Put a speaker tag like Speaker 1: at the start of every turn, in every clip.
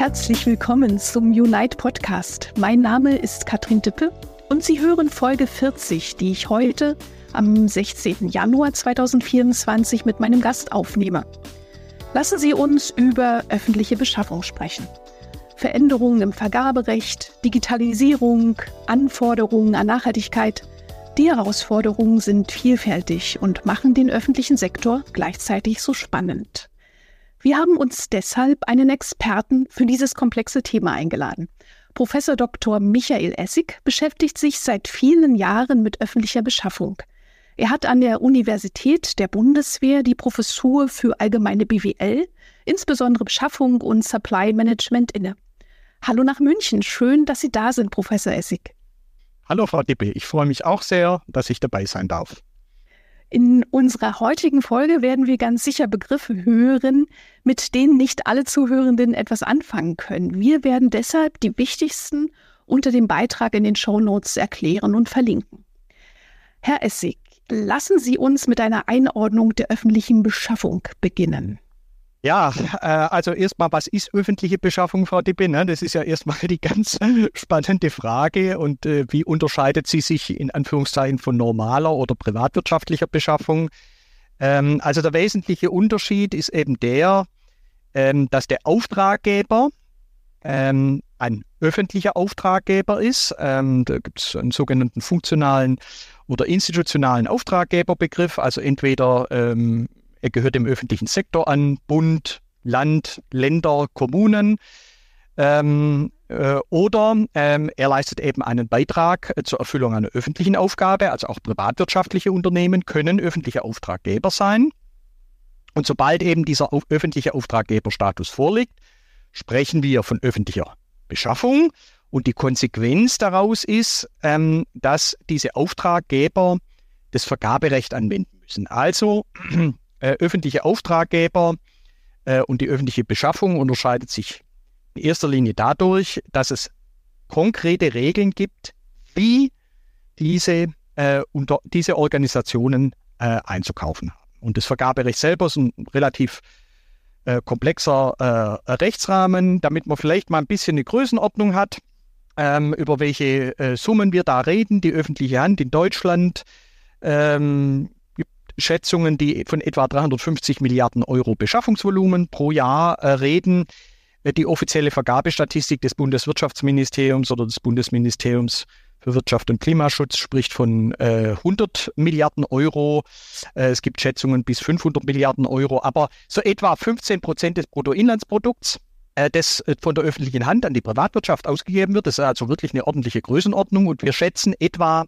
Speaker 1: Herzlich willkommen zum Unite Podcast. Mein Name ist Katrin Dippe und Sie hören Folge 40, die ich heute am 16. Januar 2024 mit meinem Gast aufnehme. Lassen Sie uns über öffentliche Beschaffung sprechen. Veränderungen im Vergaberecht, Digitalisierung, Anforderungen an Nachhaltigkeit. Die Herausforderungen sind vielfältig und machen den öffentlichen Sektor gleichzeitig so spannend. Wir haben uns deshalb einen Experten für dieses komplexe Thema eingeladen. Professor Dr. Michael Essig beschäftigt sich seit vielen Jahren mit öffentlicher Beschaffung. Er hat an der Universität der Bundeswehr die Professur für allgemeine BWL, insbesondere Beschaffung und Supply Management inne. Hallo nach München. Schön, dass Sie da sind, Professor Essig.
Speaker 2: Hallo, Frau Dippe. Ich freue mich auch sehr, dass ich dabei sein darf.
Speaker 1: In unserer heutigen Folge werden wir ganz sicher Begriffe hören, mit denen nicht alle Zuhörenden etwas anfangen können. Wir werden deshalb die wichtigsten unter dem Beitrag in den Show Notes erklären und verlinken. Herr Essig, Lassen Sie uns mit einer Einordnung der öffentlichen Beschaffung beginnen.
Speaker 2: Ja, äh, also erstmal, was ist öffentliche Beschaffung, Frau Dippe? Ne? Das ist ja erstmal die ganz spannende Frage. Und äh, wie unterscheidet sie sich in Anführungszeichen von normaler oder privatwirtschaftlicher Beschaffung? Ähm, also der wesentliche Unterschied ist eben der, ähm, dass der Auftraggeber ähm, ein öffentlicher Auftraggeber ist. Ähm, da gibt es einen sogenannten funktionalen oder institutionalen Auftraggeberbegriff. Also entweder ähm, er gehört dem öffentlichen Sektor an, Bund, Land, Länder, Kommunen. Ähm, äh, oder ähm, er leistet eben einen Beitrag äh, zur Erfüllung einer öffentlichen Aufgabe. Also auch privatwirtschaftliche Unternehmen können öffentliche Auftraggeber sein. Und sobald eben dieser auf, öffentliche Auftraggeberstatus vorliegt, sprechen wir von öffentlicher Beschaffung. Und die Konsequenz daraus ist, ähm, dass diese Auftraggeber das Vergaberecht anwenden müssen. Also äh, öffentliche Auftraggeber äh, und die öffentliche Beschaffung unterscheidet sich in erster Linie dadurch, dass es konkrete Regeln gibt, wie diese, äh, unter, diese Organisationen äh, einzukaufen haben. Und das Vergaberecht selber ist ein relativ äh, komplexer Rechtsrahmen, damit man vielleicht mal ein bisschen eine Größenordnung hat, ähm, über welche Summen wir da reden. Die öffentliche Hand in Deutschland ähm, Schätzungen, die von etwa 350 Milliarden Euro Beschaffungsvolumen pro Jahr äh, reden. Äh, die offizielle Vergabestatistik des Bundeswirtschaftsministeriums oder des Bundesministeriums für Wirtschaft und Klimaschutz spricht von äh, 100 Milliarden Euro. Äh, es gibt Schätzungen bis 500 Milliarden Euro, aber so etwa 15 Prozent des Bruttoinlandsprodukts, äh, das äh, von der öffentlichen Hand an die Privatwirtschaft ausgegeben wird. Das ist also wirklich eine ordentliche Größenordnung und wir schätzen etwa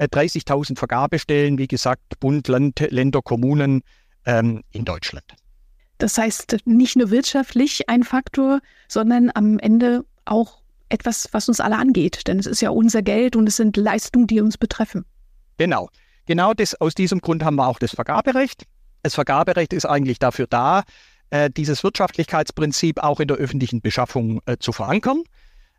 Speaker 2: 30.000 äh, Vergabestellen, wie gesagt, Bund, Land, Länder, Kommunen ähm, in Deutschland.
Speaker 1: Das heißt, nicht nur wirtschaftlich ein Faktor, sondern am Ende auch etwas, was uns alle angeht. Denn es ist ja unser Geld und es sind Leistungen, die uns betreffen.
Speaker 2: Genau. Genau das, aus diesem Grund haben wir auch das Vergaberecht. Das Vergaberecht ist eigentlich dafür da, äh, dieses Wirtschaftlichkeitsprinzip auch in der öffentlichen Beschaffung äh, zu verankern.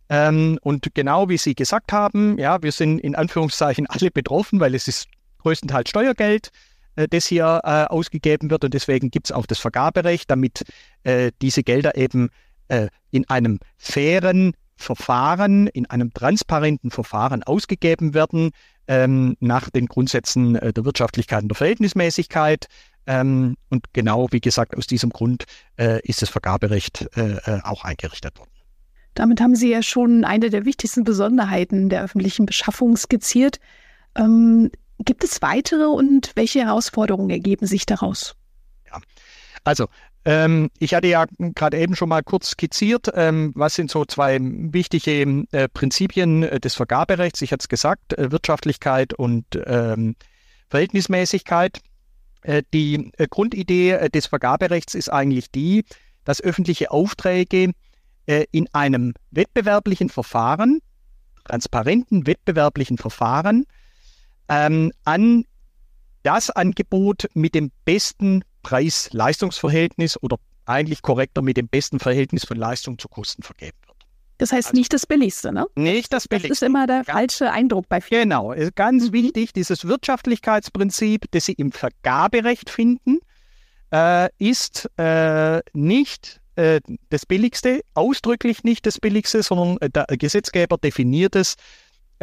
Speaker 2: Ähm, und genau wie Sie gesagt haben, ja, wir sind in Anführungszeichen alle betroffen, weil es ist größtenteils Steuergeld, äh, das hier äh, ausgegeben wird. Und deswegen gibt es auch das Vergaberecht, damit äh, diese Gelder eben äh, in einem fairen, Verfahren, in einem transparenten Verfahren ausgegeben werden, ähm, nach den Grundsätzen äh, der Wirtschaftlichkeit und der Verhältnismäßigkeit. Ähm, und genau, wie gesagt, aus diesem Grund äh, ist das Vergaberecht auch eingerichtet worden.
Speaker 1: Damit haben Sie ja schon eine der wichtigsten Besonderheiten der öffentlichen Beschaffung skizziert. Ähm, gibt es weitere und welche Herausforderungen ergeben sich daraus?
Speaker 2: Ja, also ähm, ich hatte ja gerade eben schon mal kurz skizziert, ähm, was sind so zwei wichtige äh, Prinzipien äh, des Vergaberechts. Ich hatte es gesagt, äh, Wirtschaftlichkeit und ähm, Verhältnismäßigkeit. Äh, die äh, Grundidee äh, des Vergaberechts ist eigentlich die, dass öffentliche Aufträge in einem wettbewerblichen Verfahren, transparenten wettbewerblichen Verfahren, ähm, an das Angebot mit dem besten Preis-Leistungs-Verhältnis oder eigentlich korrekter mit dem besten Verhältnis von Leistung zu Kosten vergeben wird.
Speaker 1: Das heißt also, nicht das Billigste, ne?
Speaker 2: Nicht das Billigste.
Speaker 1: Das ist immer der falsche Eindruck bei
Speaker 2: vielen. Genau, ganz mhm. wichtig, dieses Wirtschaftlichkeitsprinzip, das Sie im Vergaberecht finden, äh, ist äh, nicht äh, das Billigste, ausdrücklich nicht das Billigste, sondern äh, der Gesetzgeber definiert es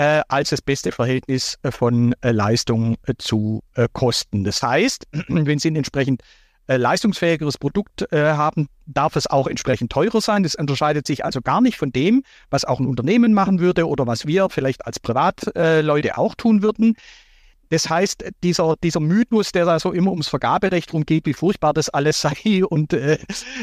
Speaker 2: äh, als das beste Verhältnis äh, von äh, Leistung zu Kosten. Das heißt, wenn Sie ein entsprechend leistungsfähigeres Produkt haben, darf es auch entsprechend teurer sein. Das unterscheidet sich also gar nicht von dem, was auch ein Unternehmen machen würde oder was wir vielleicht als Privatleute auch tun würden. Das heißt, dieser, dieser Mythos, der da so immer ums Vergaberecht rumgeht, wie furchtbar das alles sei und äh,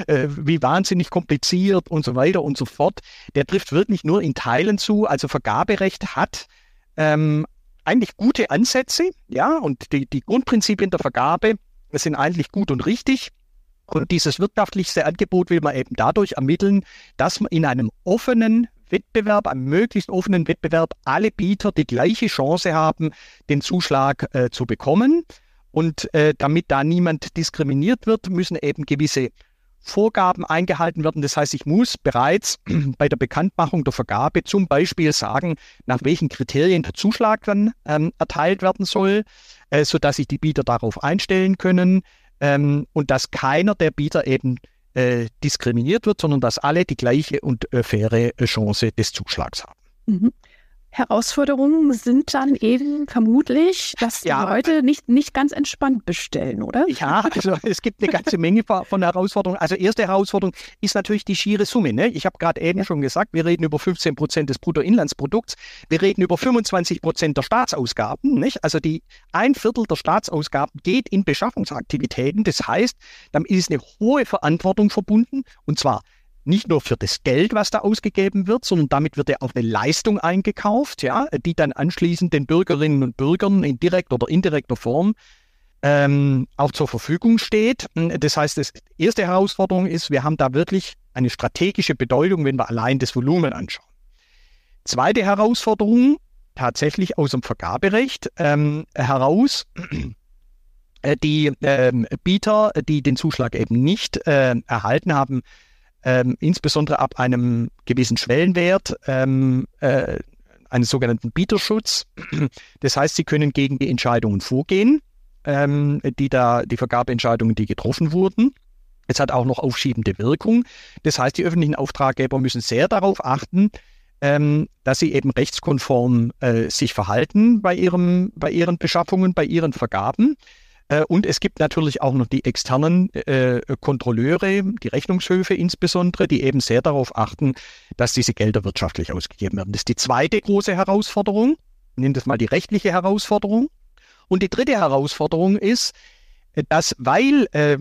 Speaker 2: äh, wie wahnsinnig kompliziert und so weiter und so fort, der trifft wirklich nur in Teilen zu. Also Vergaberecht hat ähm, eigentlich gute Ansätze, ja, und die, die Grundprinzipien der Vergabe sind eigentlich gut und richtig. Und dieses wirtschaftlichste Angebot will man eben dadurch ermitteln, dass man in einem offenen Wettbewerb, einem möglichst offenen Wettbewerb, alle Bieter die gleiche Chance haben, den Zuschlag äh, zu bekommen. Und äh, damit da niemand diskriminiert wird, müssen eben gewisse Vorgaben eingehalten werden. Das heißt, ich muss bereits bei der Bekanntmachung der Vergabe zum Beispiel sagen, nach welchen Kriterien der Zuschlag dann ähm, erteilt werden soll, äh, sodass sich die Bieter darauf einstellen können ähm, und dass keiner der Bieter eben äh, diskriminiert wird, sondern dass alle die gleiche und äh, faire äh, Chance des Zuschlags haben.
Speaker 1: Mhm. Herausforderungen sind dann eben vermutlich, dass die ja, Leute nicht, nicht ganz entspannt bestellen, oder?
Speaker 2: Ja, also es gibt eine ganze Menge von Herausforderungen. Also erste Herausforderung ist natürlich die schiere Summe. Ne? Ich habe gerade eben ja. schon gesagt, wir reden über 15 Prozent des Bruttoinlandsprodukts. Wir reden über 25 Prozent der Staatsausgaben. Nicht? Also die ein Viertel der Staatsausgaben geht in Beschaffungsaktivitäten. Das heißt, damit ist eine hohe Verantwortung verbunden und zwar nicht nur für das Geld, was da ausgegeben wird, sondern damit wird ja auch eine Leistung eingekauft, ja, die dann anschließend den Bürgerinnen und Bürgern in direkter oder indirekter Form ähm, auch zur Verfügung steht. Das heißt, das erste Herausforderung ist, wir haben da wirklich eine strategische Bedeutung, wenn wir allein das Volumen anschauen. Zweite Herausforderung, tatsächlich aus dem Vergaberecht ähm, heraus, äh, die ähm, Bieter, die den Zuschlag eben nicht äh, erhalten haben, ähm, insbesondere ab einem gewissen Schwellenwert, ähm, äh, einen sogenannten Bieterschutz. Das heißt, sie können gegen die Entscheidungen vorgehen, ähm, die da, die Vergabeentscheidungen, die getroffen wurden. Es hat auch noch aufschiebende Wirkung. Das heißt, die öffentlichen Auftraggeber müssen sehr darauf achten, ähm, dass sie eben rechtskonform äh, sich verhalten bei, ihrem, bei ihren Beschaffungen, bei ihren Vergaben. Äh, und es gibt natürlich auch noch die externen äh, Kontrolleure, die Rechnungshöfe insbesondere, die eben sehr darauf achten, dass diese Gelder wirtschaftlich ausgegeben werden. Das ist die zweite große Herausforderung. Nehmen das mal die rechtliche Herausforderung. Und die dritte Herausforderung ist, dass weil äh,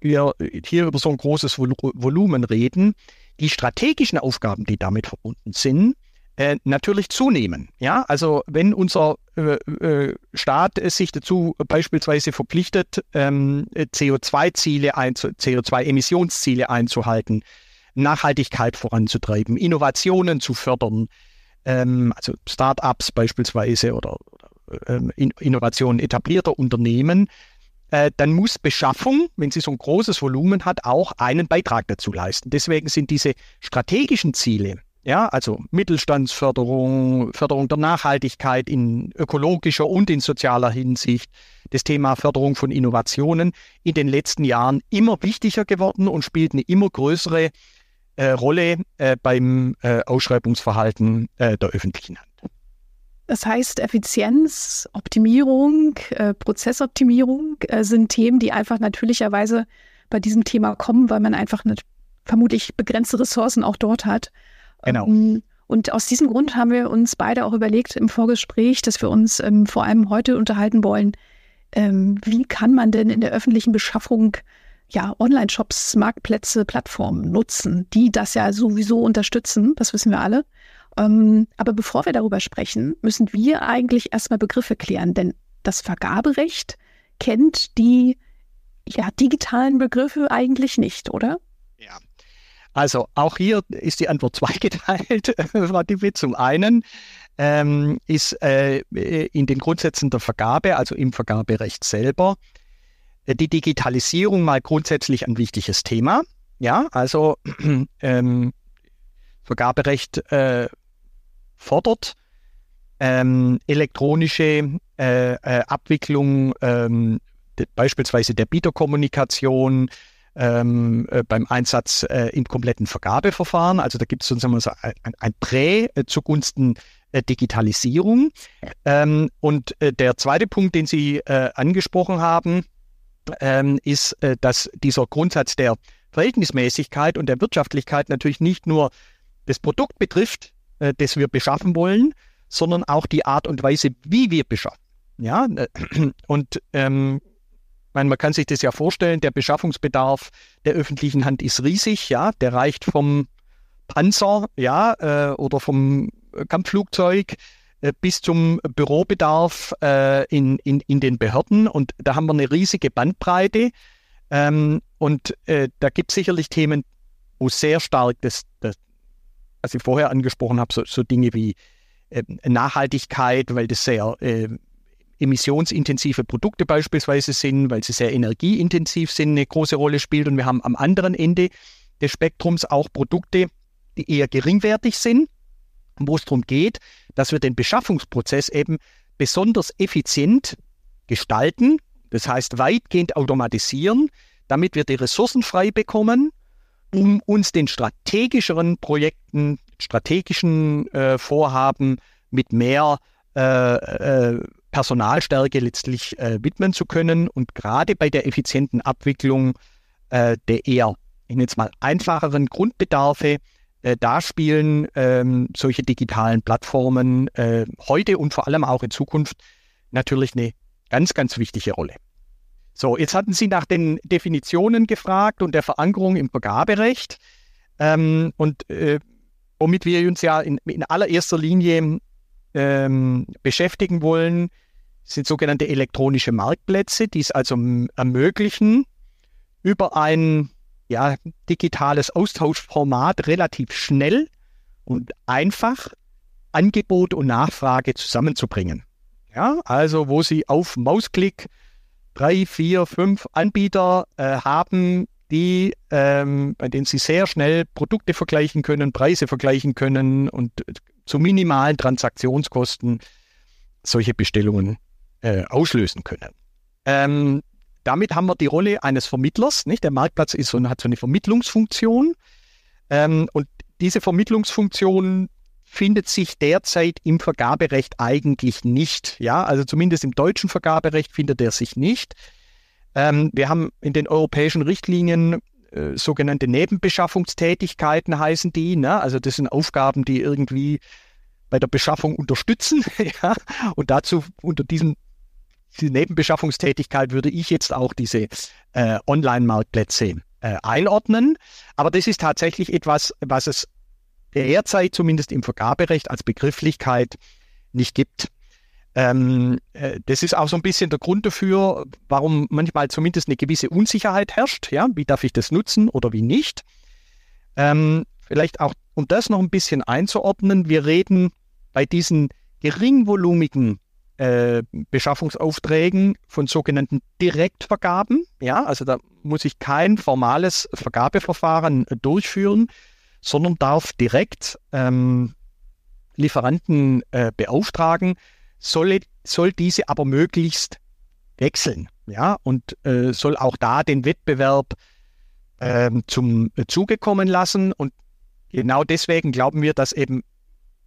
Speaker 2: wir hier über so ein großes Vol Volumen reden, die strategischen Aufgaben, die damit verbunden sind, äh, natürlich zunehmen. Ja, also wenn unser äh, äh, Staat sich dazu beispielsweise verpflichtet, ähm, CO2-Ziele, CO2-Emissionsziele einzuhalten, Nachhaltigkeit voranzutreiben, Innovationen zu fördern, ähm, also Start-ups beispielsweise oder, oder ähm, Innovationen etablierter Unternehmen, äh, dann muss Beschaffung, wenn sie so ein großes Volumen hat, auch einen Beitrag dazu leisten. Deswegen sind diese strategischen Ziele, ja, also Mittelstandsförderung, Förderung der Nachhaltigkeit in ökologischer und in sozialer Hinsicht, das Thema Förderung von Innovationen in den letzten Jahren immer wichtiger geworden und spielt eine immer größere äh, Rolle äh, beim äh, Ausschreibungsverhalten äh, der öffentlichen Hand.
Speaker 1: Das heißt, Effizienz, Optimierung, äh, Prozessoptimierung äh, sind Themen, die einfach natürlicherweise bei diesem Thema kommen, weil man einfach vermutlich begrenzte Ressourcen auch dort hat.
Speaker 2: Genau. Ähm,
Speaker 1: und aus diesem Grund haben wir uns beide auch überlegt im Vorgespräch, dass wir uns ähm, vor allem heute unterhalten wollen, ähm, wie kann man denn in der öffentlichen Beschaffung ja, Online-Shops, Marktplätze, Plattformen nutzen, die das ja sowieso unterstützen, das wissen wir alle. Ähm, aber bevor wir darüber sprechen, müssen wir eigentlich erstmal Begriffe klären, denn das Vergaberecht kennt die ja, digitalen Begriffe eigentlich nicht, oder?
Speaker 2: Ja, also auch hier ist die Antwort zweigeteilt, Frau Dippe. Zum einen ähm, ist äh, in den Grundsätzen der Vergabe, also im Vergaberecht selber, äh, die Digitalisierung mal grundsätzlich ein wichtiges Thema. Ja, also ähm, Vergaberecht äh, fordert ähm, elektronische äh, äh Abwicklung ähm, de, beispielsweise der Bieterkommunikation, ähm, äh, beim Einsatz äh, im kompletten Vergabeverfahren. Also da gibt es sozusagen so ein, ein Prä äh, zugunsten äh, Digitalisierung. Ähm, und äh, der zweite Punkt, den Sie äh, angesprochen haben, ähm, ist, dass dieser Grundsatz der Verhältnismäßigkeit und der Wirtschaftlichkeit natürlich nicht nur das Produkt betrifft, das wir beschaffen wollen, sondern auch die Art und Weise, wie wir beschaffen. Ja, und ähm, meine, man kann sich das ja vorstellen, der Beschaffungsbedarf der öffentlichen Hand ist riesig, ja, der reicht vom Panzer, ja, äh, oder vom Kampfflugzeug äh, bis zum Bürobedarf äh, in, in, in den Behörden. Und da haben wir eine riesige Bandbreite. Ähm, und äh, da gibt es sicherlich Themen, wo sehr stark das, das was ich vorher angesprochen habe, so, so Dinge wie äh, Nachhaltigkeit, weil das sehr äh, emissionsintensive Produkte beispielsweise sind, weil sie sehr energieintensiv sind, eine große Rolle spielt. Und wir haben am anderen Ende des Spektrums auch Produkte, die eher geringwertig sind, wo es darum geht, dass wir den Beschaffungsprozess eben besonders effizient gestalten, das heißt weitgehend automatisieren, damit wir die Ressourcen frei bekommen, um uns den strategischeren Projekten, strategischen äh, Vorhaben mit mehr äh, äh, Personalstärke letztlich äh, widmen zu können. Und gerade bei der effizienten Abwicklung äh, der eher, ich nenne es mal, einfacheren Grundbedarfe, äh, da spielen ähm, solche digitalen Plattformen äh, heute und vor allem auch in Zukunft natürlich eine ganz, ganz wichtige Rolle. So, jetzt hatten Sie nach den Definitionen gefragt und der Verankerung im Vergaberecht. Ähm, und äh, womit wir uns ja in, in allererster Linie ähm, beschäftigen wollen, sind sogenannte elektronische Marktplätze, die es also ermöglichen, über ein ja, digitales Austauschformat relativ schnell und einfach Angebot und Nachfrage zusammenzubringen. Ja, also wo Sie auf Mausklick drei, vier, fünf Anbieter äh, haben, die, ähm, bei denen Sie sehr schnell Produkte vergleichen können, Preise vergleichen können und zu minimalen Transaktionskosten solche Bestellungen äh, auslösen können. Ähm, damit haben wir die Rolle eines Vermittlers. Nicht? Der Marktplatz ist so, hat so eine Vermittlungsfunktion. Ähm, und diese Vermittlungsfunktion findet sich derzeit im Vergaberecht eigentlich nicht. Ja, also zumindest im deutschen Vergaberecht findet er sich nicht. Ähm, wir haben in den europäischen Richtlinien äh, sogenannte Nebenbeschaffungstätigkeiten heißen die. Ne? Also das sind Aufgaben, die irgendwie bei der Beschaffung unterstützen. ja? Und dazu unter diesem diese Nebenbeschaffungstätigkeit würde ich jetzt auch diese äh, Online-Marktplätze äh, einordnen. Aber das ist tatsächlich etwas, was es derzeit zumindest im Vergaberecht als Begrifflichkeit nicht gibt. Ähm, äh, das ist auch so ein bisschen der Grund dafür, warum manchmal zumindest eine gewisse Unsicherheit herrscht. Ja, wie darf ich das nutzen oder wie nicht? Ähm, vielleicht auch, um das noch ein bisschen einzuordnen, wir reden bei diesen geringvolumigen äh, Beschaffungsaufträgen von sogenannten Direktvergaben. Ja, also da muss ich kein formales Vergabeverfahren äh, durchführen, sondern darf direkt ähm, Lieferanten äh, beauftragen, soll, soll diese aber möglichst wechseln. Ja, und äh, soll auch da den Wettbewerb ähm, zum äh, Zuge kommen lassen. Und genau deswegen glauben wir, dass eben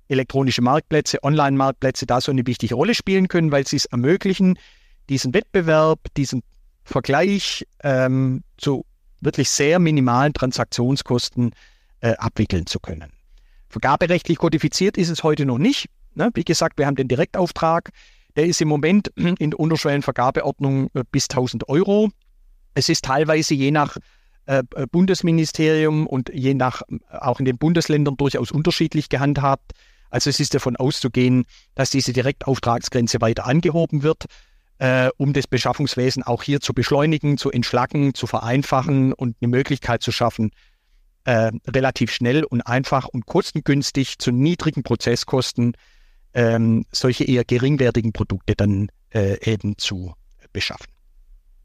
Speaker 2: elektronische Marktplätze, Online-Marktplätze da so eine wichtige Rolle spielen können, weil sie es ermöglichen, diesen Wettbewerb, diesen Vergleich ähm, zu wirklich sehr minimalen Transaktionskosten äh, abwickeln zu können. Vergaberechtlich kodifiziert ist es heute noch nicht. Ne? Wie gesagt, wir haben den Direktauftrag. Der ist im Moment in der Unterschwellenvergabeordnung äh, bis 1000 Euro. Es ist teilweise je nach äh, Bundesministerium und je nach auch in den Bundesländern durchaus unterschiedlich gehandhabt. Also es ist davon auszugehen, dass diese Direktauftragsgrenze weiter angehoben wird, äh, um das Beschaffungswesen auch hier zu beschleunigen, zu entschlacken, zu vereinfachen und eine Möglichkeit zu schaffen, äh, relativ schnell und einfach und kostengünstig zu niedrigen Prozesskosten ähm, solche eher geringwertigen Produkte dann äh, eben zu beschaffen.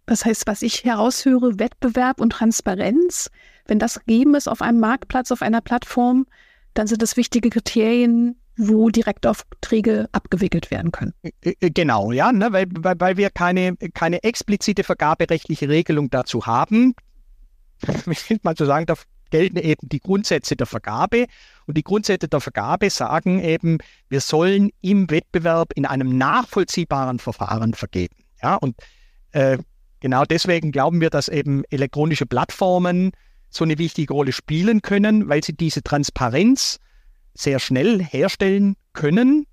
Speaker 1: Das heißt, was ich heraushöre, Wettbewerb und Transparenz, wenn das gegeben ist auf einem Marktplatz, auf einer Plattform, dann sind das wichtige Kriterien, wo Direktaufträge abgewickelt werden können.
Speaker 2: Genau, ja, ne, weil, weil, weil wir keine, keine explizite vergaberechtliche Regelung dazu haben. wie man zu sagen, da gelten eben die Grundsätze der Vergabe. Und die Grundsätze der Vergabe sagen eben, wir sollen im Wettbewerb in einem nachvollziehbaren Verfahren vergeben. Ja, und äh, genau deswegen glauben wir, dass eben elektronische Plattformen so eine wichtige Rolle spielen können, weil sie diese Transparenz sehr schnell herstellen können,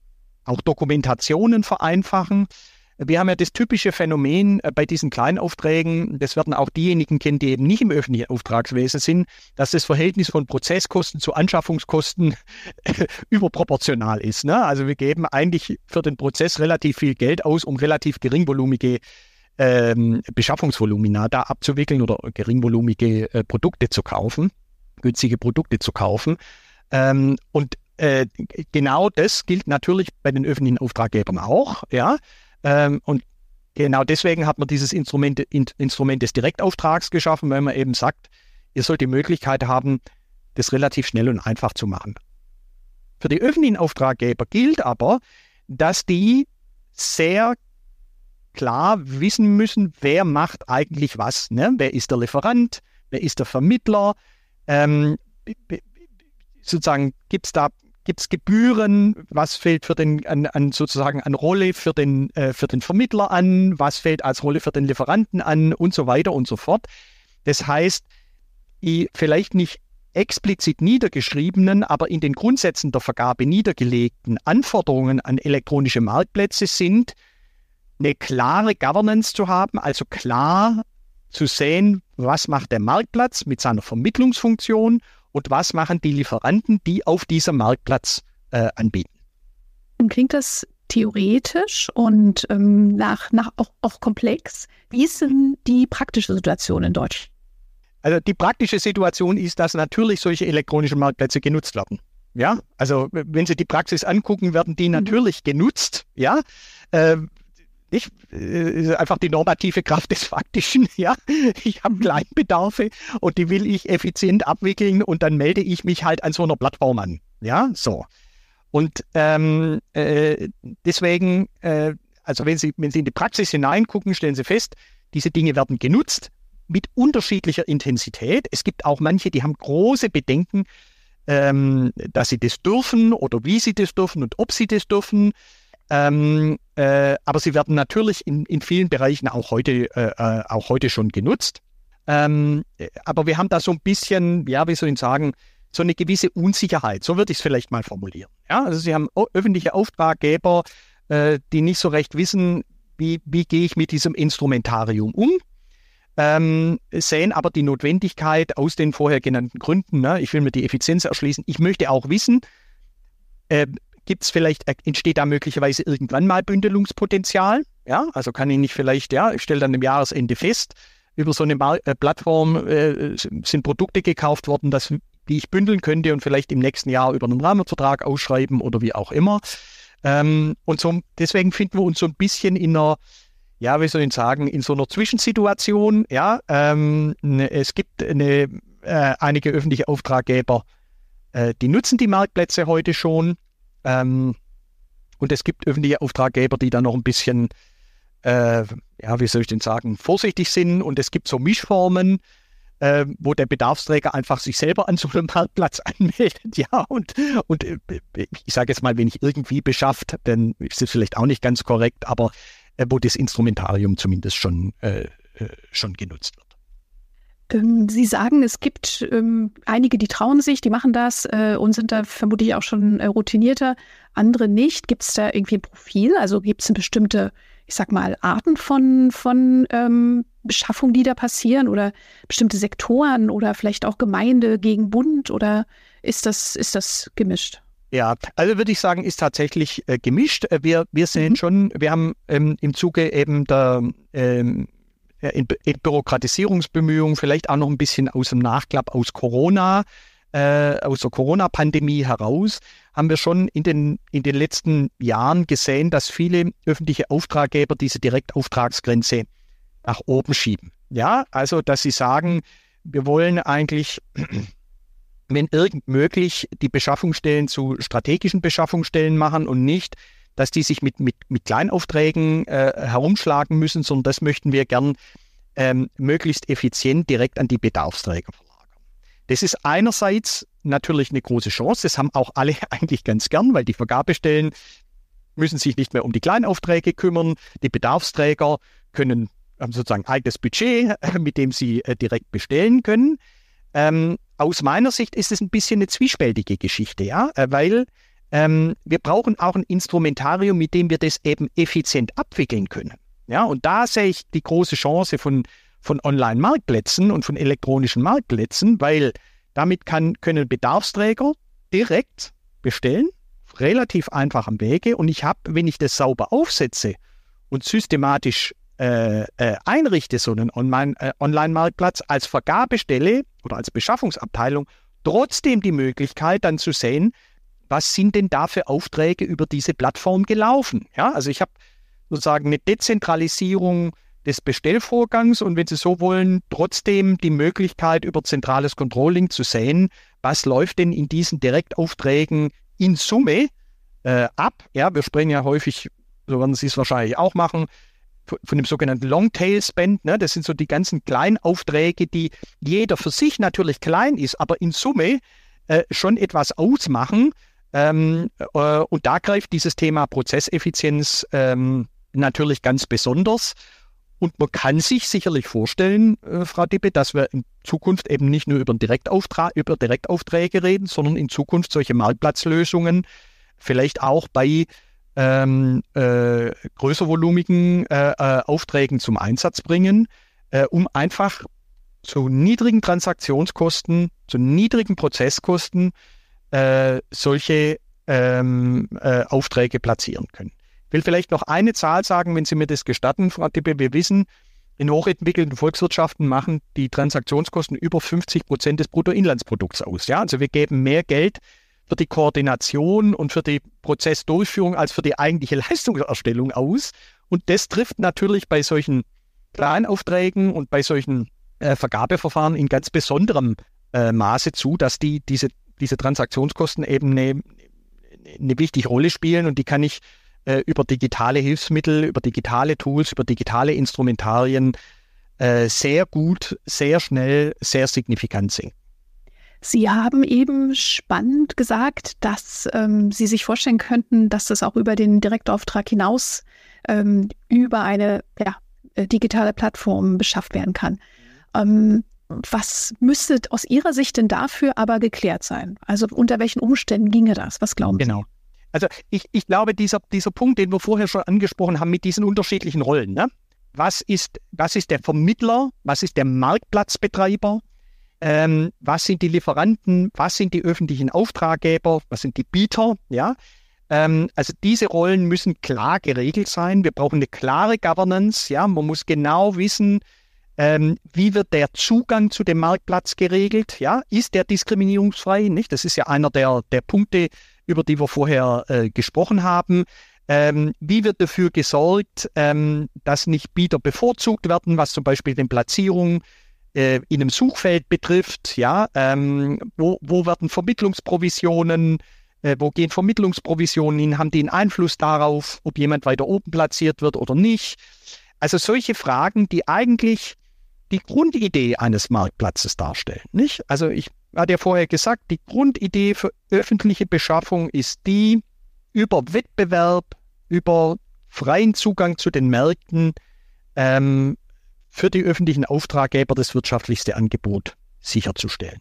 Speaker 2: auch Dokumentationen vereinfachen. Wir haben ja das typische Phänomen äh, bei diesen Kleinaufträgen, das werden auch diejenigen kennen, die eben nicht im öffentlichen Auftragswesen sind, dass das Verhältnis von Prozesskosten zu Anschaffungskosten überproportional ist. Ne? Also wir geben eigentlich für den Prozess relativ viel Geld aus, um relativ geringvolumige ähm, Beschaffungsvolumina da abzuwickeln oder geringvolumige äh, Produkte zu kaufen, günstige Produkte zu kaufen. Ähm, und äh, genau das gilt natürlich bei den öffentlichen Auftraggebern auch. Ja? Ähm, und genau deswegen hat man dieses Instrument, in, Instrument des Direktauftrags geschaffen, weil man eben sagt, ihr sollt die Möglichkeit haben, das relativ schnell und einfach zu machen. Für die öffentlichen Auftraggeber gilt aber, dass die sehr klar wissen müssen, wer macht eigentlich was. Ne? Wer ist der Lieferant? Wer ist der Vermittler? Ähm, sozusagen gibt es da Gibt es Gebühren? Was fällt für den, an, an sozusagen an Rolle für den, äh, für den Vermittler an? Was fällt als Rolle für den Lieferanten an? Und so weiter und so fort. Das heißt, die vielleicht nicht explizit niedergeschriebenen, aber in den Grundsätzen der Vergabe niedergelegten Anforderungen an elektronische Marktplätze sind, eine klare Governance zu haben, also klar zu sehen, was macht der Marktplatz mit seiner Vermittlungsfunktion und was machen die Lieferanten, die auf diesem Marktplatz äh, anbieten.
Speaker 1: Klingt das theoretisch und ähm, nach, nach auch, auch komplex? Wie ist denn die praktische Situation in Deutschland?
Speaker 2: Also die praktische Situation ist, dass natürlich solche elektronischen Marktplätze genutzt werden. Ja, also wenn Sie die Praxis angucken, werden die mhm. natürlich genutzt. Ja, äh, nicht? Äh, einfach die normative Kraft des Faktischen. Ja, ich habe Kleinbedarfe und die will ich effizient abwickeln und dann melde ich mich halt an so einer Plattform an. Ja, so. Und ähm, äh, deswegen, äh, also wenn Sie, wenn Sie in die Praxis hineingucken, stellen Sie fest, diese Dinge werden genutzt mit unterschiedlicher Intensität. Es gibt auch manche, die haben große Bedenken, ähm, dass sie das dürfen oder wie sie das dürfen und ob sie das dürfen. Ähm, äh, aber sie werden natürlich in, in vielen Bereichen auch heute, äh, äh auch heute schon genutzt. Ähm, aber wir haben da so ein bisschen, ja, wie soll ich sagen, so eine gewisse Unsicherheit. So würde ich es vielleicht mal formulieren. Ja, also Sie haben öffentliche Auftraggeber, äh, die nicht so recht wissen, wie, wie gehe ich mit diesem Instrumentarium um. Ähm, sehen aber die Notwendigkeit aus den vorher genannten Gründen. Ne? Ich will mir die Effizienz erschließen. Ich möchte auch wissen, äh, Gibt es vielleicht, äh, entsteht da möglicherweise irgendwann mal Bündelungspotenzial? Ja, also kann ich nicht vielleicht, ja, ich stelle dann im Jahresende fest, über so eine Mar äh, Plattform äh, sind Produkte gekauft worden, das, die ich bündeln könnte und vielleicht im nächsten Jahr über einen Rahmenvertrag ausschreiben oder wie auch immer. Ähm, und so, deswegen finden wir uns so ein bisschen in einer, ja, wie soll ich sagen, in so einer Zwischensituation. Ja, ähm, ne, es gibt eine, äh, einige öffentliche Auftraggeber, äh, die nutzen die Marktplätze heute schon. Ähm, und es gibt öffentliche Auftraggeber, die da noch ein bisschen, äh, ja, wie soll ich denn sagen, vorsichtig sind. Und es gibt so Mischformen, äh, wo der Bedarfsträger einfach sich selber an so einem Marktplatz anmeldet. Ja, und, und äh, ich sage jetzt mal, wenn ich irgendwie beschafft, dann ist es vielleicht auch nicht ganz korrekt, aber äh, wo das Instrumentarium zumindest schon, äh, äh, schon genutzt wird.
Speaker 1: Ähm, Sie sagen, es gibt ähm, einige, die trauen sich, die machen das äh, und sind da vermutlich auch schon äh, routinierter, andere nicht. Gibt es da irgendwie ein Profil? Also gibt es bestimmte, ich sag mal, Arten von, von ähm, Beschaffung, die da passieren oder bestimmte Sektoren oder vielleicht auch Gemeinde gegen Bund oder ist das, ist das gemischt?
Speaker 2: Ja, also würde ich sagen, ist tatsächlich äh, gemischt. Äh, wir, wir sehen mhm. schon, wir haben ähm, im Zuge eben der ähm, in, in Bürokratisierungsbemühungen, vielleicht auch noch ein bisschen aus dem Nachklapp aus Corona, äh, aus der Corona-Pandemie heraus, haben wir schon in den, in den letzten Jahren gesehen, dass viele öffentliche Auftraggeber diese Direktauftragsgrenze nach oben schieben. Ja, also dass sie sagen, wir wollen eigentlich, wenn irgend möglich, die Beschaffungsstellen zu strategischen Beschaffungsstellen machen und nicht dass die sich mit, mit, mit Kleinaufträgen äh, herumschlagen müssen, sondern das möchten wir gern ähm, möglichst effizient direkt an die Bedarfsträger verlagern. Das ist einerseits natürlich eine große Chance. Das haben auch alle eigentlich ganz gern, weil die Vergabestellen müssen sich nicht mehr um die Kleinaufträge kümmern. Die Bedarfsträger können haben sozusagen eigenes Budget, mit dem sie äh, direkt bestellen können. Ähm, aus meiner Sicht ist es ein bisschen eine zwiespältige Geschichte, ja, äh, weil ähm, wir brauchen auch ein Instrumentarium, mit dem wir das eben effizient abwickeln können. Ja, und da sehe ich die große Chance von, von Online-Marktplätzen und von elektronischen Marktplätzen, weil damit kann, können Bedarfsträger direkt bestellen, relativ einfach am Wege. Und ich habe, wenn ich das sauber aufsetze und systematisch äh, äh, einrichte, so einen äh, Online-Marktplatz als Vergabestelle oder als Beschaffungsabteilung, trotzdem die Möglichkeit dann zu sehen, was sind denn da für Aufträge über diese Plattform gelaufen. Ja, also ich habe sozusagen eine Dezentralisierung des Bestellvorgangs und wenn Sie so wollen, trotzdem die Möglichkeit über zentrales Controlling zu sehen, was läuft denn in diesen Direktaufträgen in Summe äh, ab. Ja, wir sprechen ja häufig, so werden Sie es wahrscheinlich auch machen, von dem sogenannten Longtail-Spend. Ne? Das sind so die ganzen Kleinaufträge, die jeder für sich natürlich klein ist, aber in Summe äh, schon etwas ausmachen. Ähm, äh, und da greift dieses Thema Prozesseffizienz ähm, natürlich ganz besonders. Und man kann sich sicherlich vorstellen, äh, Frau Dippe, dass wir in Zukunft eben nicht nur über, Direktauftrag, über Direktaufträge reden, sondern in Zukunft solche Marktplatzlösungen vielleicht auch bei ähm, äh, größervolumigen äh, äh, Aufträgen zum Einsatz bringen, äh, um einfach zu niedrigen Transaktionskosten, zu niedrigen Prozesskosten äh, solche ähm, äh, Aufträge platzieren können. Ich will vielleicht noch eine Zahl sagen, wenn Sie mir das gestatten, Frau Tippe. Wir wissen, in hochentwickelten Volkswirtschaften machen die Transaktionskosten über 50 Prozent des Bruttoinlandsprodukts aus. Ja, also wir geben mehr Geld für die Koordination und für die Prozessdurchführung als für die eigentliche Leistungserstellung aus. Und das trifft natürlich bei solchen Planaufträgen und bei solchen äh, Vergabeverfahren in ganz besonderem äh, Maße zu, dass die diese, diese Transaktionskosten eben eine, eine wichtige Rolle spielen und die kann ich äh, über digitale Hilfsmittel, über digitale Tools, über digitale Instrumentarien äh, sehr gut, sehr schnell, sehr signifikant senken.
Speaker 1: Sie haben eben spannend gesagt, dass ähm, Sie sich vorstellen könnten, dass das auch über den Direktauftrag hinaus ähm, über eine ja, äh, digitale Plattform beschafft werden kann. Ähm, was müsste aus Ihrer Sicht denn dafür aber geklärt sein? Also unter welchen Umständen ginge das? Was glauben
Speaker 2: genau.
Speaker 1: Sie? Genau.
Speaker 2: Also ich, ich glaube, dieser, dieser Punkt, den wir vorher schon angesprochen haben mit diesen unterschiedlichen Rollen. Ne? Was, ist, was ist der Vermittler? Was ist der Marktplatzbetreiber? ähm, was sind die Lieferanten, was sind die öffentlichen Auftraggeber, was sind die Bieter, ja. Ähm, also diese Rollen müssen klar geregelt sein. Wir brauchen eine klare Governance, ja. Man muss genau wissen, ähm, wie wird der Zugang zu dem Marktplatz geregelt, ja. Ist der diskriminierungsfrei, nicht? Das ist ja einer der, der Punkte, über die wir vorher äh, gesprochen haben. Ähm, wie wird dafür gesorgt, ähm, dass nicht Bieter bevorzugt werden, was zum Beispiel den Platzierungen äh, in einem Suchfeld betrifft, ja, ähm, wo, wo werden Vermittlungsprovisionen, äh, wo gehen Vermittlungsprovisionen hin, haben die einen Einfluss darauf, ob jemand weiter oben platziert wird oder nicht. Also solche Fragen, die eigentlich die Grundidee eines Marktplatzes darstellen, nicht? Also ich hatte ja vorher gesagt, die Grundidee für öffentliche Beschaffung ist die, über Wettbewerb, über freien Zugang zu den Märkten ähm, für die öffentlichen Auftraggeber das wirtschaftlichste Angebot sicherzustellen.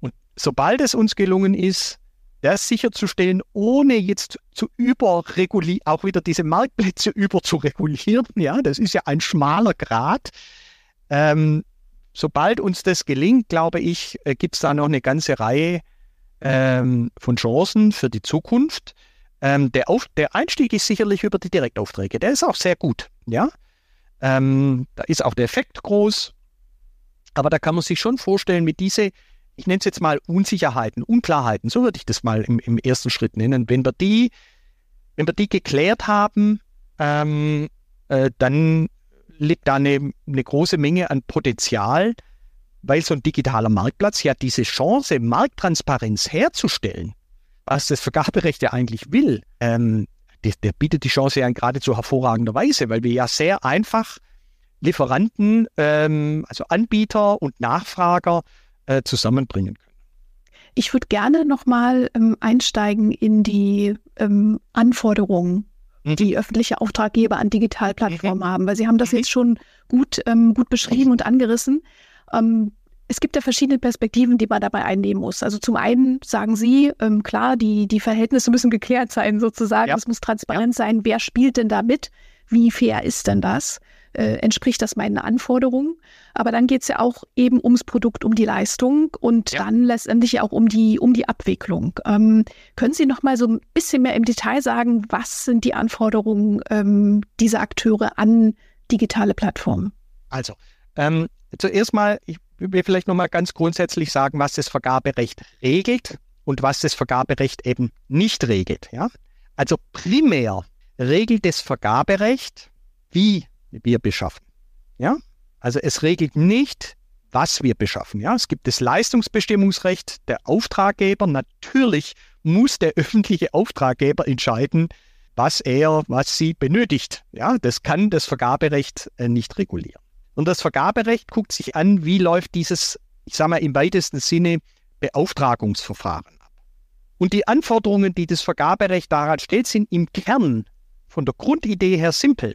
Speaker 2: Und sobald es uns gelungen ist, das sicherzustellen, ohne jetzt zu überregulieren, auch wieder diese Marktplätze überzuregulieren, ja, das ist ja ein schmaler Grad. Ähm, sobald uns das gelingt, glaube ich, äh, gibt es da noch eine ganze Reihe ähm, von Chancen für die Zukunft. Ähm, der, Auf der Einstieg ist sicherlich über die Direktaufträge. Der ist auch sehr gut, ja. Ähm, da ist auch der Effekt groß. Aber da kann man sich schon vorstellen, mit diese, ich nenne es jetzt mal Unsicherheiten, Unklarheiten, so würde ich das mal im, im ersten Schritt nennen. Wenn wir die, wenn wir die geklärt haben, ähm, äh, dann liegt da eine, eine große Menge an Potenzial, weil so ein digitaler Marktplatz ja diese Chance, Markttransparenz herzustellen, was das Vergaberecht ja eigentlich will, ähm, der, der bietet die Chance ja in geradezu hervorragender Weise, weil wir ja sehr einfach Lieferanten, ähm, also Anbieter und Nachfrager äh, zusammenbringen können.
Speaker 1: Ich würde gerne nochmal ähm, einsteigen in die ähm, Anforderungen. Die öffentliche Auftraggeber an Digitalplattformen mhm. haben, weil Sie haben das mhm. jetzt schon gut, ähm, gut beschrieben und angerissen. Ähm, es gibt ja verschiedene Perspektiven, die man dabei einnehmen muss. Also zum einen sagen Sie, ähm, klar, die, die Verhältnisse müssen geklärt sein sozusagen. Ja. Es muss transparent ja. sein. Wer spielt denn da mit? Wie fair ist denn das? Äh, entspricht das meinen Anforderungen? Aber dann geht es ja auch eben ums Produkt, um die Leistung und ja. dann letztendlich auch um die, um die Abwicklung. Ähm, können Sie noch mal so ein bisschen mehr im Detail sagen, was sind die Anforderungen ähm, dieser Akteure an digitale Plattformen?
Speaker 2: Also, ähm, zuerst mal, ich will vielleicht nochmal ganz grundsätzlich sagen, was das Vergaberecht regelt und was das Vergaberecht eben nicht regelt. Ja? Also primär regelt das Vergaberecht, wie wir beschaffen. Ja? Also es regelt nicht, was wir beschaffen. Ja? Es gibt das Leistungsbestimmungsrecht der Auftraggeber. Natürlich muss der öffentliche Auftraggeber entscheiden, was er, was sie benötigt. Ja, das kann das Vergaberecht äh, nicht regulieren. Und das Vergaberecht guckt sich an, wie läuft dieses, ich sage mal im weitesten Sinne, Beauftragungsverfahren ab. Und die Anforderungen, die das Vergaberecht daran stellt, sind im Kern von der Grundidee her simpel.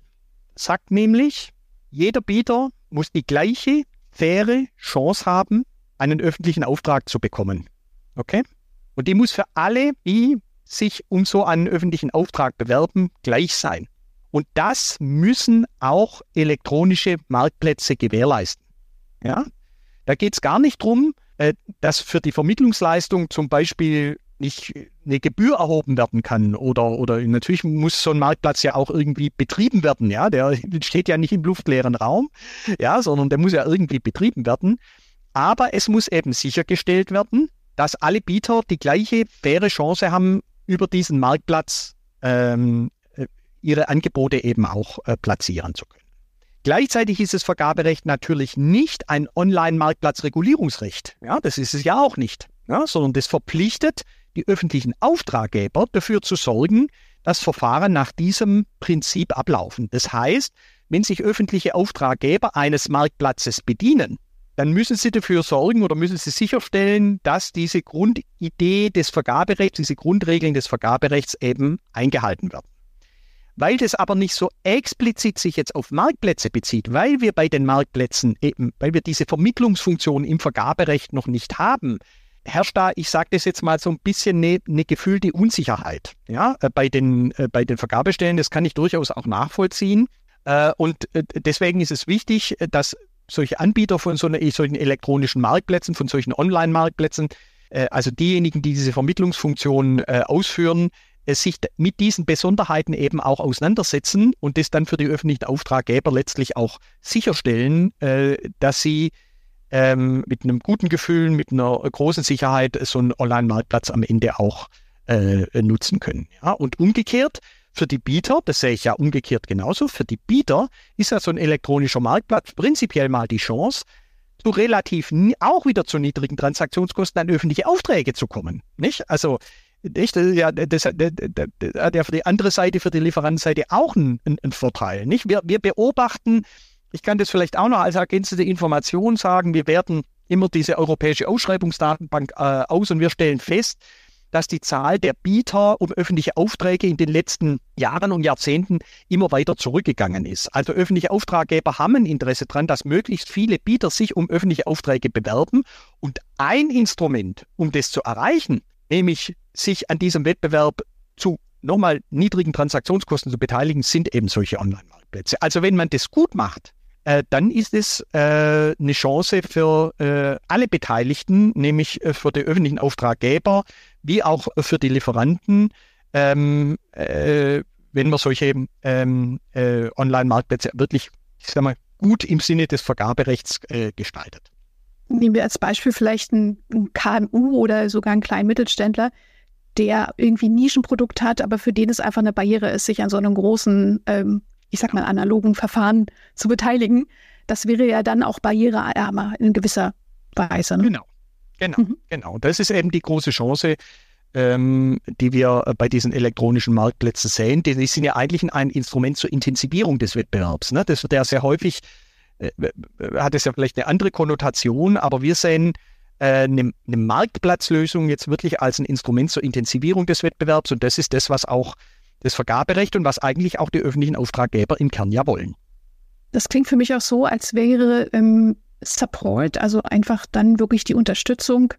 Speaker 2: Sagt nämlich, jeder Bieter muss die gleiche, faire Chance haben, einen öffentlichen Auftrag zu bekommen. Okay? Und die muss für alle, die sich um so einen öffentlichen Auftrag bewerben, gleich sein. Und das müssen auch elektronische Marktplätze gewährleisten. Ja? Da geht es gar nicht darum, äh, dass für die Vermittlungsleistung zum Beispiel nicht eine Gebühr erhoben werden kann oder, oder natürlich muss so ein Marktplatz ja auch irgendwie betrieben werden, ja, der steht ja nicht im luftleeren Raum, ja, sondern der muss ja irgendwie betrieben werden. Aber es muss eben sichergestellt werden, dass alle Bieter die gleiche faire Chance haben, über diesen Marktplatz ähm, ihre Angebote eben auch äh, platzieren zu können. Gleichzeitig ist das Vergaberecht natürlich nicht ein Online-Marktplatzregulierungsrecht. Ja, das ist es ja auch nicht, ja, sondern das verpflichtet die öffentlichen Auftraggeber dafür zu sorgen, dass Verfahren nach diesem Prinzip ablaufen. Das heißt, wenn sich öffentliche Auftraggeber eines Marktplatzes bedienen, dann müssen sie dafür sorgen oder müssen sie sicherstellen, dass diese Grundidee des Vergaberechts, diese Grundregeln des Vergaberechts eben eingehalten werden. Weil das aber nicht so explizit sich jetzt auf Marktplätze bezieht, weil wir bei den Marktplätzen eben, weil wir diese Vermittlungsfunktion im Vergaberecht noch nicht haben, herrscht da, ich sage das jetzt mal so ein bisschen eine, eine gefühlte Unsicherheit ja, äh, bei, den, äh, bei den Vergabestellen. Das kann ich durchaus auch nachvollziehen. Äh, und deswegen ist es wichtig, dass solche Anbieter von so einer, solchen elektronischen Marktplätzen, von solchen Online-Marktplätzen, also diejenigen, die diese Vermittlungsfunktion ausführen, sich mit diesen Besonderheiten eben auch auseinandersetzen und das dann für die öffentlichen Auftraggeber letztlich auch sicherstellen, dass sie ähm, mit einem guten Gefühl, mit einer großen Sicherheit so einen Online-Marktplatz am Ende auch äh, nutzen können. Ja? Und umgekehrt, für die Bieter, das sehe ich ja umgekehrt genauso, für die Bieter ist ja so ein elektronischer Marktplatz prinzipiell mal die Chance, zu relativ auch wieder zu niedrigen Transaktionskosten an öffentliche Aufträge zu kommen. Nicht? Also nicht? Das, ja, das, das, das, hat ja für die andere Seite, für die Lieferantenseite auch einen, einen Vorteil. Nicht? Wir, wir beobachten, ich kann das vielleicht auch noch als ergänzende Information sagen, wir werden immer diese europäische Ausschreibungsdatenbank äh, aus und wir stellen fest, dass die Zahl der Bieter um öffentliche Aufträge in den letzten Jahren und Jahrzehnten immer weiter zurückgegangen ist. Also öffentliche Auftraggeber haben ein Interesse daran, dass möglichst viele Bieter sich um öffentliche Aufträge bewerben. Und ein Instrument, um das zu erreichen, nämlich sich an diesem Wettbewerb zu nochmal niedrigen Transaktionskosten zu beteiligen, sind eben solche Online-Marktplätze. Also wenn man das gut macht, äh, dann ist es äh, eine Chance für äh, alle Beteiligten, nämlich äh, für die öffentlichen Auftraggeber wie auch für die Lieferanten, ähm, äh, wenn man solche ähm, äh, Online-Marktplätze wirklich, ich sag mal, gut im Sinne des Vergaberechts gestaltet.
Speaker 1: Nehmen wir als Beispiel vielleicht ein KMU oder sogar einen kleinen Mittelständler, der irgendwie ein Nischenprodukt hat, aber für den es einfach eine Barriere ist, sich an so einem großen, ähm, ich sag mal, analogen Verfahren zu beteiligen. Das wäre ja dann auch barriereärmer in gewisser Weise.
Speaker 2: Ne? Genau, genau, mhm. genau. Das ist eben die große Chance, ähm, die wir bei diesen elektronischen Marktplätzen sehen. Die sind ja eigentlich ein Instrument zur Intensivierung des Wettbewerbs. Ne? Das wird ja sehr häufig äh, hat es ja vielleicht eine andere Konnotation, aber wir sehen äh, eine, eine Marktplatzlösung jetzt wirklich als ein Instrument zur Intensivierung des Wettbewerbs und das ist das, was auch das Vergaberecht und was eigentlich auch die öffentlichen Auftraggeber im Kern ja wollen.
Speaker 1: Das klingt für mich auch so, als wäre ähm, Support, also einfach dann wirklich die Unterstützung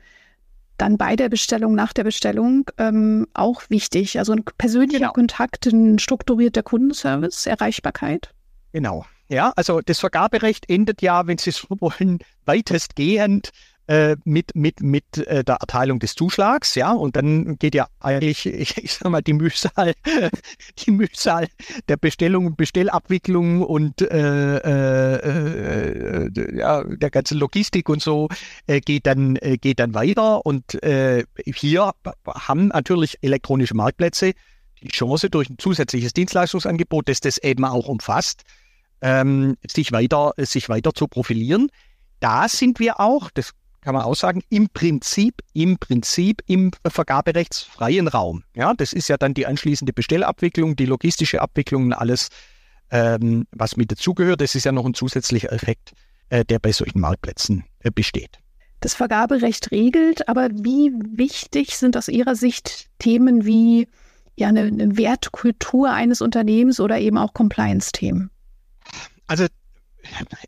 Speaker 1: dann bei der Bestellung, nach der Bestellung ähm, auch wichtig. Also ein persönlicher genau. Kontakt, ein strukturierter Kundenservice, Erreichbarkeit.
Speaker 2: Genau. Ja, also das Vergaberecht endet ja, wenn Sie so wollen, weitestgehend äh, mit, mit, mit äh, der Erteilung des Zuschlags, ja, und dann geht ja eigentlich, ich, ich sag mal, die Mühsal, die Mühsal der Bestellung und Bestellabwicklung und äh, äh, ja, der ganze Logistik und so geht dann geht dann weiter und hier haben natürlich elektronische Marktplätze die Chance durch ein zusätzliches Dienstleistungsangebot, das das eben auch umfasst, ähm, sich weiter sich weiter zu profilieren. Da sind wir auch, das kann man auch sagen, im Prinzip, im Prinzip im vergaberechtsfreien Raum. Ja, das ist ja dann die anschließende Bestellabwicklung, die logistische Abwicklung und alles, ähm, was mit dazugehört. Das ist ja noch ein zusätzlicher Effekt, äh, der bei solchen Marktplätzen äh, besteht.
Speaker 1: Das Vergaberecht regelt, aber wie wichtig sind aus Ihrer Sicht Themen wie ja, eine, eine Wertkultur eines Unternehmens oder eben auch Compliance-Themen?
Speaker 2: Also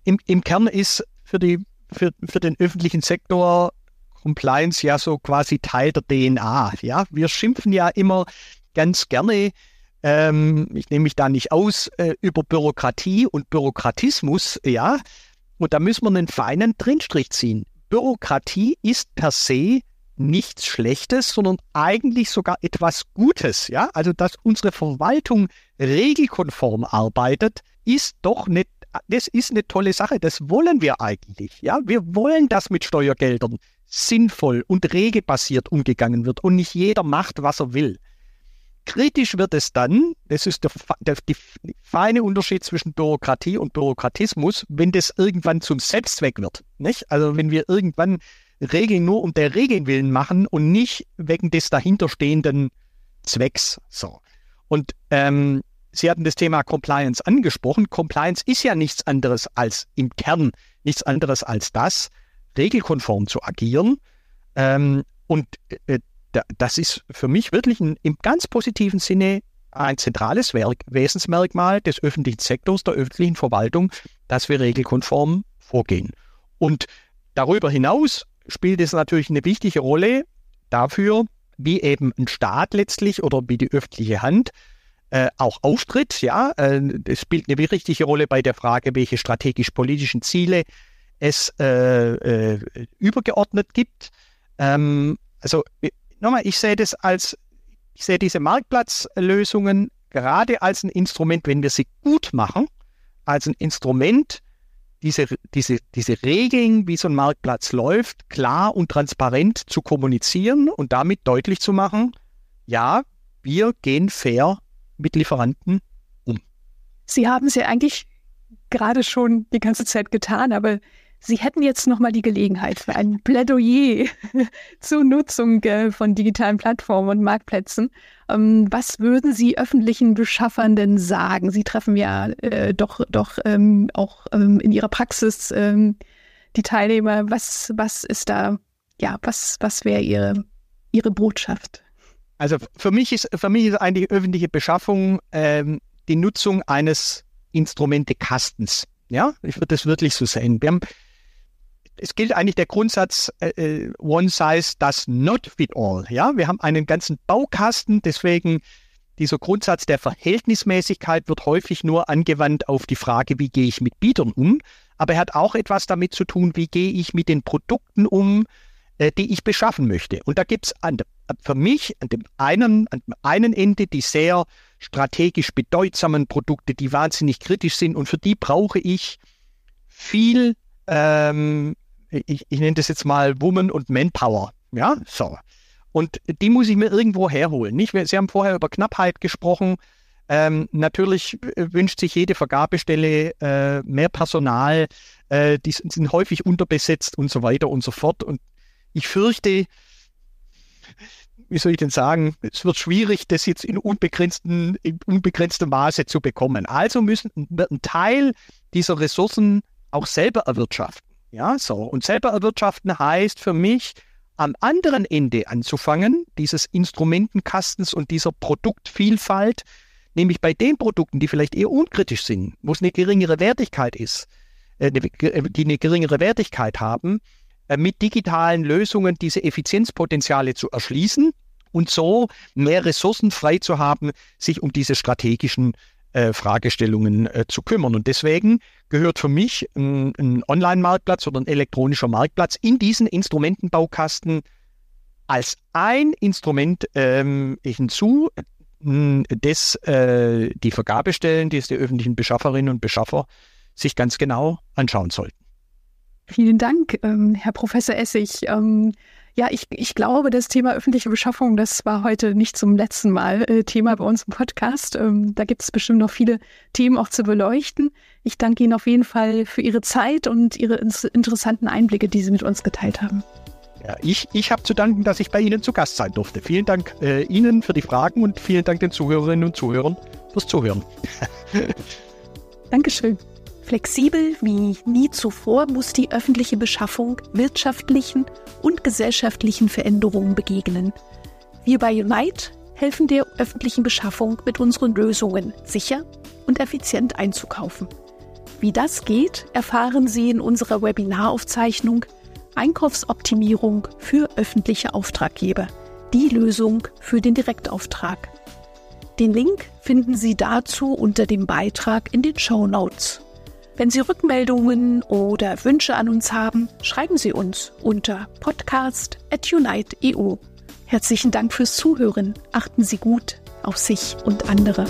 Speaker 2: im, im Kern ist für die für, für den öffentlichen Sektor Compliance ja so quasi Teil der DNA. Ja, wir schimpfen ja immer ganz gerne, ähm, ich nehme mich da nicht aus, äh, über Bürokratie und Bürokratismus, ja. Und da müssen wir einen feinen Drinstrich ziehen. Bürokratie ist per se nichts Schlechtes, sondern eigentlich sogar etwas Gutes. Ja, also dass unsere Verwaltung regelkonform arbeitet, ist doch nicht das ist eine tolle Sache. Das wollen wir eigentlich. Ja, wir wollen, dass mit Steuergeldern sinnvoll und regelbasiert umgegangen wird und nicht jeder macht, was er will. Kritisch wird es dann, das ist der, der die, feine Unterschied zwischen Bürokratie und Bürokratismus, wenn das irgendwann zum Selbstzweck wird. Nicht? Also wenn wir irgendwann Regeln nur um der Regeln willen machen und nicht wegen des dahinterstehenden Zwecks. So. Und ähm, Sie hatten das Thema Compliance angesprochen. Compliance ist ja nichts anderes als im Kern nichts anderes als das, regelkonform zu agieren. Ähm, und äh, das ist für mich wirklich ein, im ganz positiven Sinne ein zentrales Werk, Wesensmerkmal des öffentlichen Sektors, der öffentlichen Verwaltung, dass wir regelkonform vorgehen. Und darüber hinaus spielt es natürlich eine wichtige Rolle dafür, wie eben ein Staat letztlich oder wie die öffentliche Hand äh, auch auftritt. Ja, äh, es spielt eine wichtige Rolle bei der Frage, welche strategisch-politischen Ziele es äh, äh, übergeordnet gibt. Ähm, also nochmal, ich sehe das als, ich sehe diese Marktplatzlösungen gerade als ein Instrument, wenn wir sie gut machen, als ein Instrument, diese, diese, diese Regeln, wie so ein Marktplatz läuft, klar und transparent zu kommunizieren und damit deutlich zu machen, ja, wir gehen fair mit Lieferanten um?
Speaker 1: Sie haben es ja eigentlich gerade schon die ganze Zeit getan, aber Sie hätten jetzt noch mal die Gelegenheit für ein Plädoyer zur Nutzung äh, von digitalen Plattformen und Marktplätzen. Ähm, was würden Sie öffentlichen Beschaffern denn sagen? Sie treffen ja äh, doch, doch ähm, auch ähm, in Ihrer Praxis ähm, die Teilnehmer. Was, was ist da, ja, was, was wäre Ihre, Ihre Botschaft?
Speaker 2: Also für mich ist, für mich ist eigentlich öffentliche Beschaffung ähm, die Nutzung eines Instrumentekastens. Ja, ich würde das wirklich so sehen. Wir haben, es gilt eigentlich der Grundsatz äh, äh, One Size does not fit all. Ja, wir haben einen ganzen Baukasten, deswegen dieser Grundsatz der Verhältnismäßigkeit wird häufig nur angewandt auf die Frage, wie gehe ich mit Bietern um. Aber er hat auch etwas damit zu tun, wie gehe ich mit den Produkten um, äh, die ich beschaffen möchte. Und da gibt es für mich an dem einen, an dem einen Ende die sehr strategisch bedeutsamen Produkte, die wahnsinnig kritisch sind und für die brauche ich viel, ähm, ich, ich nenne das jetzt mal Woman und Manpower. Ja, so. Und die muss ich mir irgendwo herholen. Nicht? Sie haben vorher über Knappheit gesprochen. Ähm, natürlich wünscht sich jede Vergabestelle äh, mehr Personal. Äh, die sind häufig unterbesetzt und so weiter und so fort. Und ich fürchte, wie soll ich denn sagen, es wird schwierig, das jetzt in, unbegrenzten, in unbegrenztem Maße zu bekommen. Also müssen wird ein Teil dieser Ressourcen auch selber erwirtschaften. Ja, so. Und selber erwirtschaften heißt für mich, am anderen Ende anzufangen, dieses Instrumentenkastens und dieser Produktvielfalt, nämlich bei den Produkten, die vielleicht eher unkritisch sind, wo es eine geringere Wertigkeit ist, äh, die eine geringere Wertigkeit haben, mit digitalen Lösungen diese Effizienzpotenziale zu erschließen und so mehr Ressourcen frei zu haben, sich um diese strategischen äh, Fragestellungen äh, zu kümmern. Und deswegen gehört für mich ein, Online-Marktplatz oder ein elektronischer Marktplatz in diesen Instrumentenbaukasten als ein Instrument ähm, hinzu, das äh, die Vergabestellen, die es die öffentlichen Beschafferinnen und Beschaffer sich ganz genau anschauen sollten.
Speaker 1: Vielen Dank, ähm, Herr Professor Essig. Ähm, ja, ich, ich glaube, das Thema öffentliche Beschaffung, das war heute nicht zum letzten Mal äh, Thema bei uns im Podcast. Ähm, da gibt es bestimmt noch viele Themen auch zu beleuchten. Ich danke Ihnen auf jeden Fall für Ihre Zeit und Ihre interessanten Einblicke, die Sie mit uns geteilt haben.
Speaker 2: Ja, ich ich habe zu danken, dass ich bei Ihnen zu Gast sein durfte. Vielen Dank äh, Ihnen für die Fragen und vielen Dank den Zuhörerinnen und Zuhörern fürs Zuhören.
Speaker 1: Dankeschön. Flexibel wie nie zuvor muss die öffentliche Beschaffung wirtschaftlichen und gesellschaftlichen Veränderungen begegnen. Wir bei Unite helfen der öffentlichen Beschaffung mit unseren Lösungen sicher und effizient einzukaufen. Wie das geht, erfahren Sie in unserer Webinaraufzeichnung Einkaufsoptimierung für öffentliche Auftraggeber. Die Lösung für den Direktauftrag. Den Link finden Sie dazu unter dem Beitrag in den Show Notes. Wenn Sie Rückmeldungen oder Wünsche an uns haben, schreiben Sie uns unter podcast.unite.eu. Herzlichen Dank fürs Zuhören. Achten Sie gut auf sich und andere.